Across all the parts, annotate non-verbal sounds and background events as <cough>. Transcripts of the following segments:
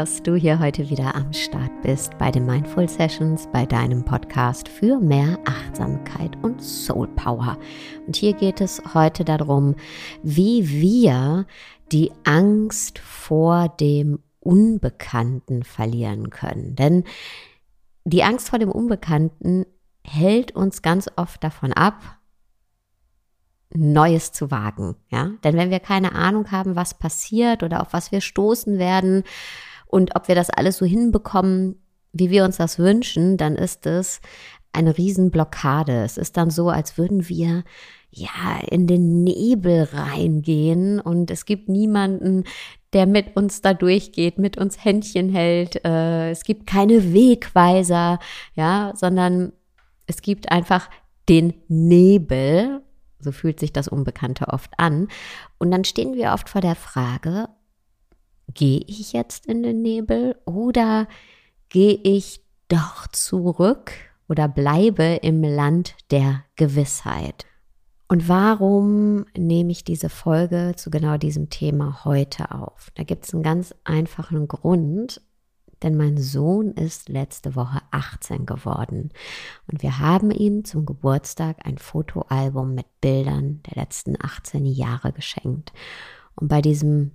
Dass du hier heute wieder am Start bist bei den Mindful Sessions, bei deinem Podcast für mehr Achtsamkeit und Soul Power. Und hier geht es heute darum, wie wir die Angst vor dem Unbekannten verlieren können. Denn die Angst vor dem Unbekannten hält uns ganz oft davon ab, Neues zu wagen, ja? Denn wenn wir keine Ahnung haben, was passiert oder auf was wir stoßen werden und ob wir das alles so hinbekommen, wie wir uns das wünschen, dann ist es eine Riesenblockade. Es ist dann so, als würden wir ja in den Nebel reingehen und es gibt niemanden, der mit uns da durchgeht, mit uns Händchen hält. Äh, es gibt keine Wegweiser, ja, sondern es gibt einfach den Nebel so fühlt sich das Unbekannte oft an. Und dann stehen wir oft vor der Frage, gehe ich jetzt in den Nebel oder gehe ich doch zurück oder bleibe im Land der Gewissheit? Und warum nehme ich diese Folge zu genau diesem Thema heute auf? Da gibt es einen ganz einfachen Grund denn mein Sohn ist letzte Woche 18 geworden und wir haben ihm zum Geburtstag ein Fotoalbum mit Bildern der letzten 18 Jahre geschenkt. Und bei diesem,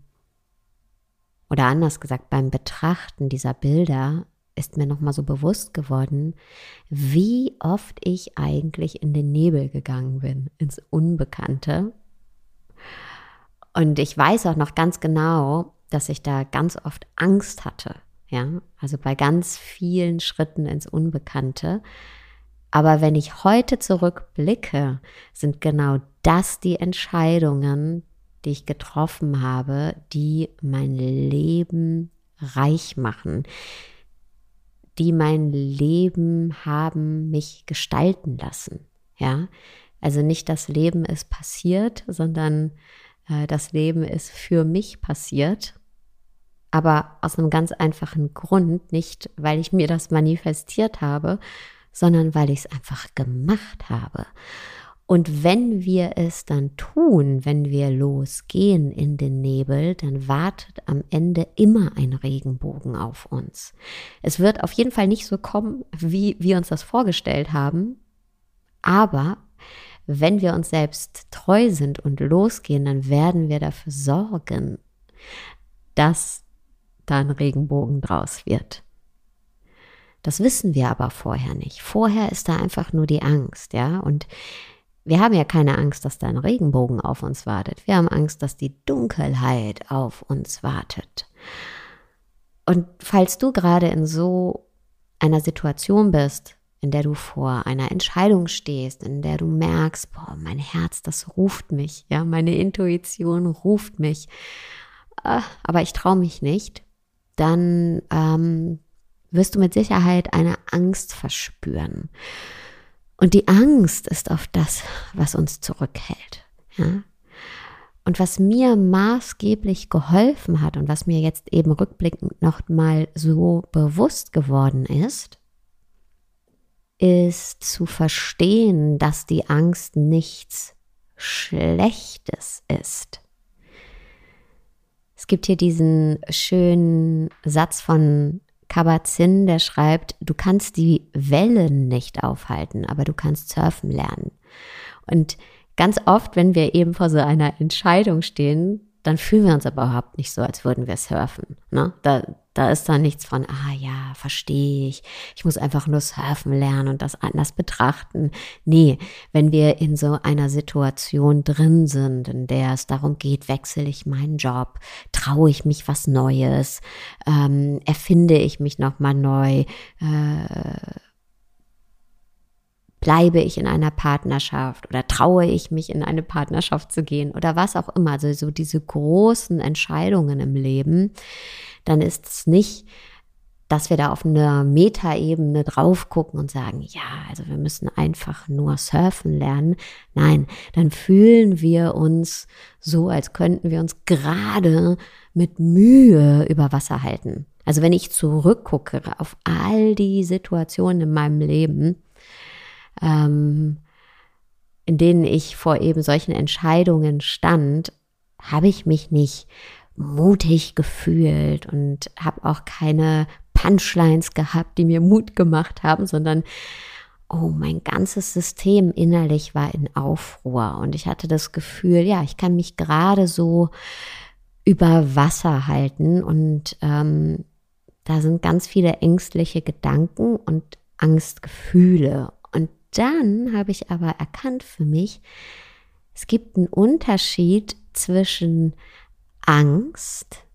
oder anders gesagt, beim Betrachten dieser Bilder ist mir nochmal so bewusst geworden, wie oft ich eigentlich in den Nebel gegangen bin, ins Unbekannte. Und ich weiß auch noch ganz genau, dass ich da ganz oft Angst hatte ja, also bei ganz vielen Schritten ins Unbekannte. Aber wenn ich heute zurückblicke, sind genau das die Entscheidungen, die ich getroffen habe, die mein Leben reich machen, die mein Leben haben mich gestalten lassen. Ja, also nicht das Leben ist passiert, sondern äh, das Leben ist für mich passiert aber aus einem ganz einfachen Grund, nicht weil ich mir das manifestiert habe, sondern weil ich es einfach gemacht habe. Und wenn wir es dann tun, wenn wir losgehen in den Nebel, dann wartet am Ende immer ein Regenbogen auf uns. Es wird auf jeden Fall nicht so kommen, wie wir uns das vorgestellt haben, aber wenn wir uns selbst treu sind und losgehen, dann werden wir dafür sorgen, dass da ein Regenbogen draus wird. Das wissen wir aber vorher nicht. Vorher ist da einfach nur die Angst, ja. Und wir haben ja keine Angst, dass da ein Regenbogen auf uns wartet. Wir haben Angst, dass die Dunkelheit auf uns wartet. Und falls du gerade in so einer Situation bist, in der du vor einer Entscheidung stehst, in der du merkst, boah, mein Herz, das ruft mich, ja, meine Intuition ruft mich, ah, aber ich traue mich nicht, dann ähm, wirst du mit Sicherheit eine Angst verspüren. Und die Angst ist oft das, was uns zurückhält. Ja? Und was mir maßgeblich geholfen hat und was mir jetzt eben rückblickend noch mal so bewusst geworden ist, ist zu verstehen, dass die Angst nichts Schlechtes ist. Es gibt hier diesen schönen Satz von Kabat-Zinn, der schreibt, du kannst die Wellen nicht aufhalten, aber du kannst surfen lernen. Und ganz oft, wenn wir eben vor so einer Entscheidung stehen, dann fühlen wir uns aber überhaupt nicht so, als würden wir surfen. Ne? Da, da ist dann nichts von, ah ja, verstehe ich, ich muss einfach nur surfen lernen und das anders betrachten. Nee, wenn wir in so einer Situation drin sind, in der es darum geht, wechsle ich meinen Job, traue ich mich was Neues, ähm, erfinde ich mich nochmal neu, äh, bleibe ich in einer Partnerschaft oder traue ich mich in eine Partnerschaft zu gehen oder was auch immer, also so diese großen Entscheidungen im Leben, dann ist es nicht, dass wir da auf einer Metaebene drauf gucken und sagen, ja, also wir müssen einfach nur surfen lernen. Nein, dann fühlen wir uns so, als könnten wir uns gerade mit Mühe über Wasser halten. Also wenn ich zurückgucke auf all die Situationen in meinem Leben, ähm, in denen ich vor eben solchen Entscheidungen stand, habe ich mich nicht mutig gefühlt und habe auch keine Punchlines gehabt, die mir Mut gemacht haben, sondern oh, mein ganzes System innerlich war in Aufruhr und ich hatte das Gefühl, ja, ich kann mich gerade so über Wasser halten und ähm, da sind ganz viele ängstliche Gedanken und Angstgefühle. Dann habe ich aber erkannt für mich, es gibt einen Unterschied zwischen Angst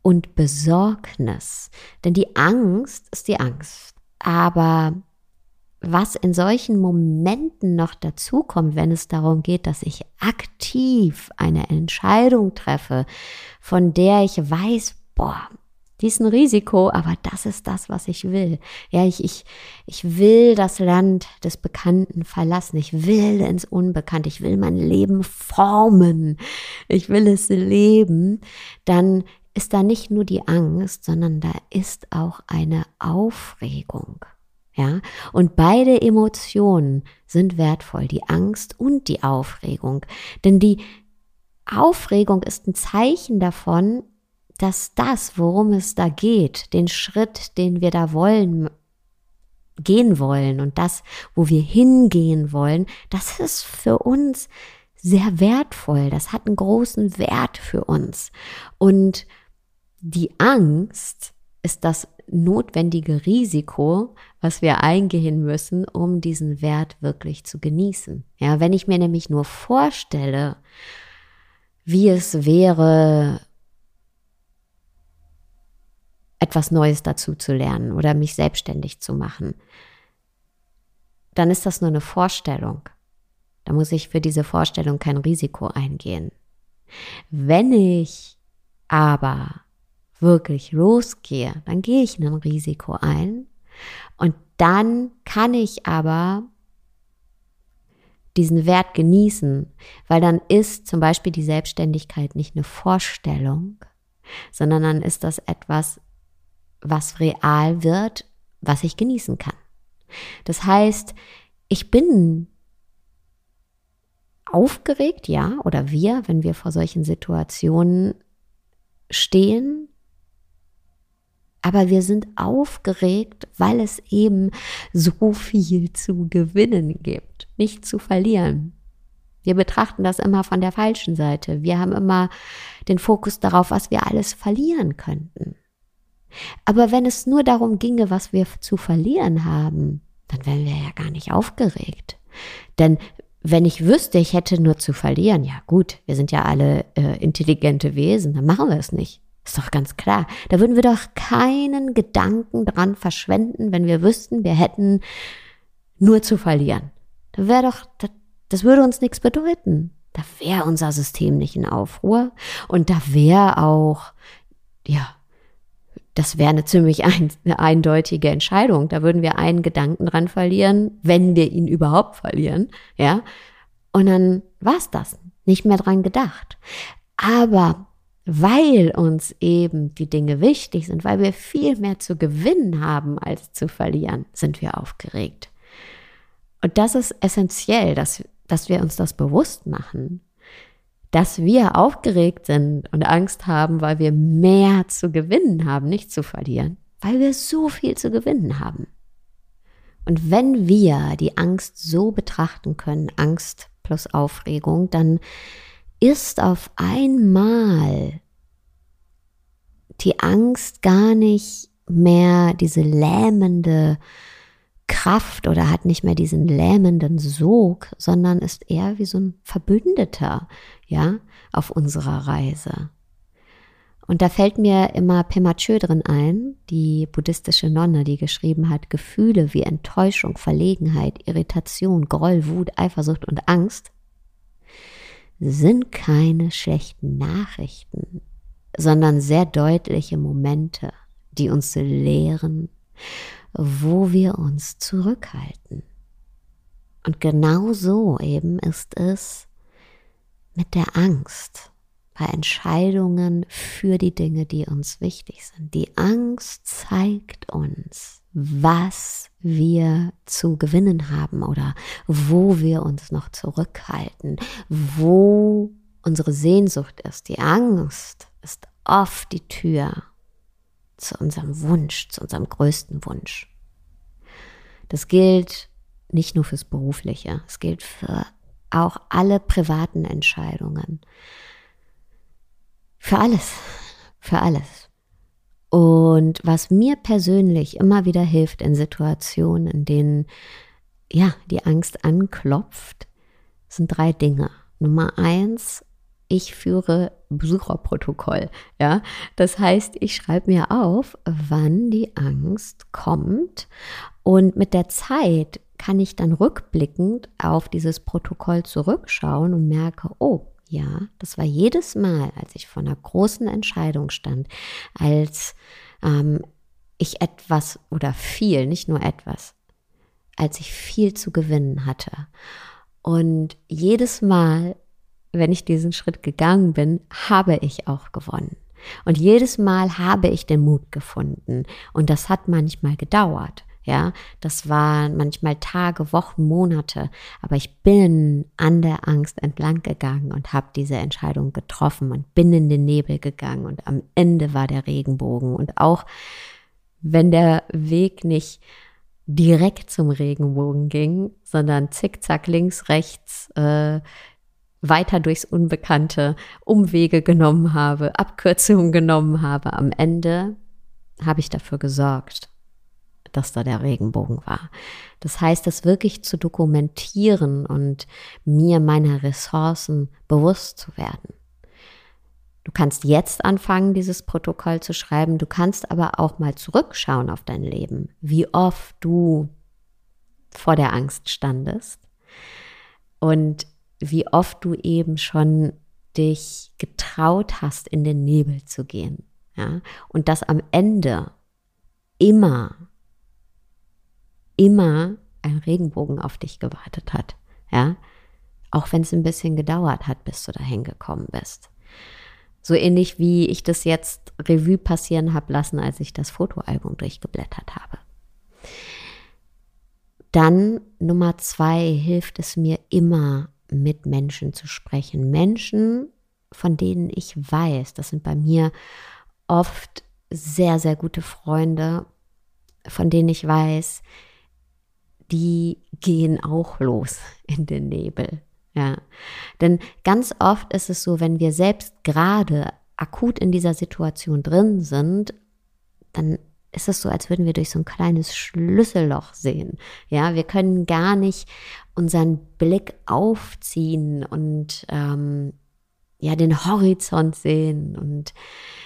und Besorgnis. Denn die Angst ist die Angst. Aber was in solchen Momenten noch dazukommt, wenn es darum geht, dass ich aktiv eine Entscheidung treffe, von der ich weiß, boah, die ist ein Risiko, aber das ist das, was ich will. Ja, ich, ich, ich will das Land des Bekannten verlassen. Ich will ins Unbekannte. Ich will mein Leben formen. Ich will es leben. Dann ist da nicht nur die Angst, sondern da ist auch eine Aufregung. Ja, und beide Emotionen sind wertvoll, die Angst und die Aufregung. Denn die Aufregung ist ein Zeichen davon, dass das, worum es da geht, den Schritt, den wir da wollen, gehen wollen und das, wo wir hingehen wollen, das ist für uns sehr wertvoll. Das hat einen großen Wert für uns. Und die Angst ist das notwendige Risiko, was wir eingehen müssen, um diesen Wert wirklich zu genießen. Ja, wenn ich mir nämlich nur vorstelle, wie es wäre, etwas Neues dazu zu lernen oder mich selbstständig zu machen, dann ist das nur eine Vorstellung. Da muss ich für diese Vorstellung kein Risiko eingehen. Wenn ich aber wirklich losgehe, dann gehe ich ein Risiko ein und dann kann ich aber diesen Wert genießen, weil dann ist zum Beispiel die Selbstständigkeit nicht eine Vorstellung, sondern dann ist das etwas, was real wird, was ich genießen kann. Das heißt, ich bin aufgeregt, ja, oder wir, wenn wir vor solchen Situationen stehen, aber wir sind aufgeregt, weil es eben so viel zu gewinnen gibt, nicht zu verlieren. Wir betrachten das immer von der falschen Seite. Wir haben immer den Fokus darauf, was wir alles verlieren könnten. Aber wenn es nur darum ginge, was wir zu verlieren haben, dann wären wir ja gar nicht aufgeregt. Denn wenn ich wüsste, ich hätte nur zu verlieren, ja gut, wir sind ja alle äh, intelligente Wesen, dann machen wir es nicht. Ist doch ganz klar. Da würden wir doch keinen Gedanken dran verschwenden, wenn wir wüssten, wir hätten nur zu verlieren. Da wäre doch, das, das würde uns nichts bedeuten. Da wäre unser System nicht in Aufruhr und da wäre auch, ja, das wäre eine ziemlich ein, eine eindeutige Entscheidung. Da würden wir einen Gedanken dran verlieren, wenn wir ihn überhaupt verlieren, ja. Und dann war's das. Nicht mehr dran gedacht. Aber weil uns eben die Dinge wichtig sind, weil wir viel mehr zu gewinnen haben als zu verlieren, sind wir aufgeregt. Und das ist essentiell, dass, dass wir uns das bewusst machen dass wir aufgeregt sind und Angst haben, weil wir mehr zu gewinnen haben, nicht zu verlieren, weil wir so viel zu gewinnen haben. Und wenn wir die Angst so betrachten können, Angst plus Aufregung, dann ist auf einmal die Angst gar nicht mehr diese lähmende Kraft oder hat nicht mehr diesen lähmenden Sog, sondern ist eher wie so ein Verbündeter, ja, auf unserer Reise. Und da fällt mir immer Pema Chodron ein, die buddhistische Nonne, die geschrieben hat, Gefühle wie Enttäuschung, Verlegenheit, Irritation, Groll, Wut, Eifersucht und Angst sind keine schlechten Nachrichten, sondern sehr deutliche Momente, die uns lehren, wo wir uns zurückhalten. Und genau so eben ist es mit der Angst bei Entscheidungen für die Dinge, die uns wichtig sind. Die Angst zeigt uns, was wir zu gewinnen haben oder wo wir uns noch zurückhalten, wo unsere Sehnsucht ist. Die Angst ist oft die Tür zu unserem Wunsch, zu unserem größten Wunsch. Das gilt nicht nur fürs Berufliche, es gilt für auch alle privaten Entscheidungen. Für alles, für alles. Und was mir persönlich immer wieder hilft in Situationen, in denen ja die Angst anklopft, sind drei Dinge. Nummer eins, ich führe Besucherprotokoll. Ja, das heißt, ich schreibe mir auf, wann die Angst kommt und mit der Zeit kann ich dann rückblickend auf dieses Protokoll zurückschauen und merke, oh, ja, das war jedes Mal, als ich vor einer großen Entscheidung stand, als ähm, ich etwas oder viel, nicht nur etwas, als ich viel zu gewinnen hatte. Und jedes Mal, wenn ich diesen Schritt gegangen bin, habe ich auch gewonnen. Und jedes Mal habe ich den Mut gefunden. Und das hat manchmal gedauert. Ja, das waren manchmal Tage, Wochen, Monate, aber ich bin an der Angst entlang gegangen und habe diese Entscheidung getroffen und bin in den Nebel gegangen und am Ende war der Regenbogen und auch wenn der Weg nicht direkt zum Regenbogen ging, sondern zickzack links, rechts, äh, weiter durchs Unbekannte, Umwege genommen habe, Abkürzungen genommen habe. Am Ende habe ich dafür gesorgt, dass da der Regenbogen war. Das heißt, das wirklich zu dokumentieren und mir meiner Ressourcen bewusst zu werden. Du kannst jetzt anfangen, dieses Protokoll zu schreiben. Du kannst aber auch mal zurückschauen auf dein Leben, wie oft du vor der Angst standest und wie oft du eben schon dich getraut hast, in den Nebel zu gehen. Ja? Und dass am Ende immer, immer ein Regenbogen auf dich gewartet hat. Ja? Auch wenn es ein bisschen gedauert hat, bis du dahin gekommen bist. So ähnlich wie ich das jetzt Revue passieren habe lassen, als ich das Fotoalbum durchgeblättert habe. Dann Nummer zwei hilft es mir immer, mit Menschen zu sprechen. Menschen, von denen ich weiß, das sind bei mir oft sehr, sehr gute Freunde, von denen ich weiß, die gehen auch los <laughs> in den Nebel. Ja, denn ganz oft ist es so, wenn wir selbst gerade akut in dieser Situation drin sind, dann ist es so, als würden wir durch so ein kleines Schlüsselloch sehen. Ja, wir können gar nicht unseren Blick aufziehen und ähm, ja den Horizont sehen und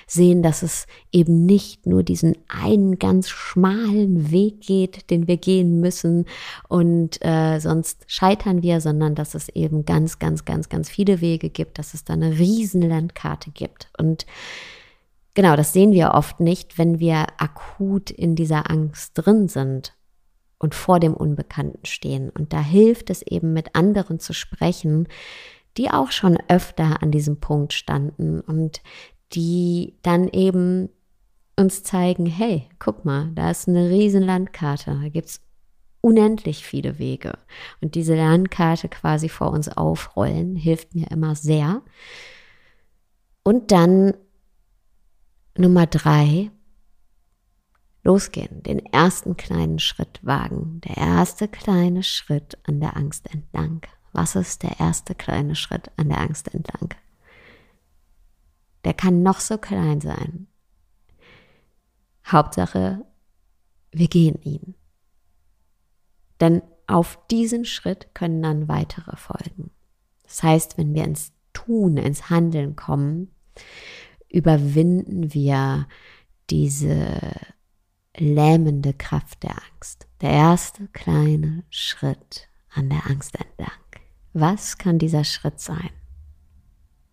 sehen, dass es eben nicht nur diesen einen ganz schmalen Weg geht, den wir gehen müssen und äh, sonst scheitern wir, sondern dass es eben ganz, ganz, ganz, ganz viele Wege gibt, dass es da eine Riesenlandkarte gibt. Und genau, das sehen wir oft nicht, wenn wir akut in dieser Angst drin sind und vor dem Unbekannten stehen. Und da hilft es eben mit anderen zu sprechen, die auch schon öfter an diesem Punkt standen und die dann eben uns zeigen, hey, guck mal, da ist eine riesen Landkarte, da gibt es unendlich viele Wege. Und diese Landkarte quasi vor uns aufrollen, hilft mir immer sehr. Und dann Nummer drei, losgehen, den ersten kleinen Schritt wagen, der erste kleine Schritt an der Angst entlang. Was ist der erste kleine Schritt an der Angst entlang? Der kann noch so klein sein. Hauptsache, wir gehen ihn. Denn auf diesen Schritt können dann weitere folgen. Das heißt, wenn wir ins Tun, ins Handeln kommen, überwinden wir diese lähmende Kraft der Angst. Der erste kleine Schritt an der Angst entlang. Was kann dieser Schritt sein?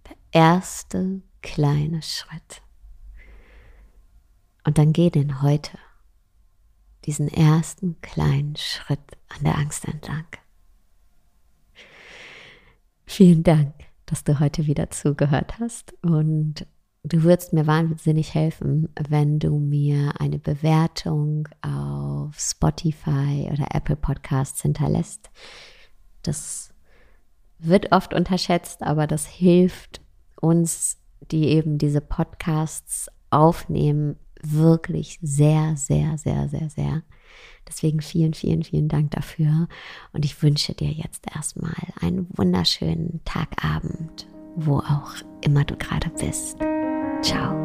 Der erste kleine Schritt. Und dann geh den heute, diesen ersten kleinen Schritt an der Angst entlang. Vielen Dank, dass du heute wieder zugehört hast und du würdest mir wahnsinnig helfen, wenn du mir eine Bewertung auf Spotify oder Apple Podcasts hinterlässt. Das wird oft unterschätzt, aber das hilft uns, die eben diese Podcasts aufnehmen, wirklich sehr, sehr, sehr, sehr, sehr. Deswegen vielen, vielen, vielen Dank dafür. Und ich wünsche dir jetzt erstmal einen wunderschönen Tagabend, wo auch immer du gerade bist. 桥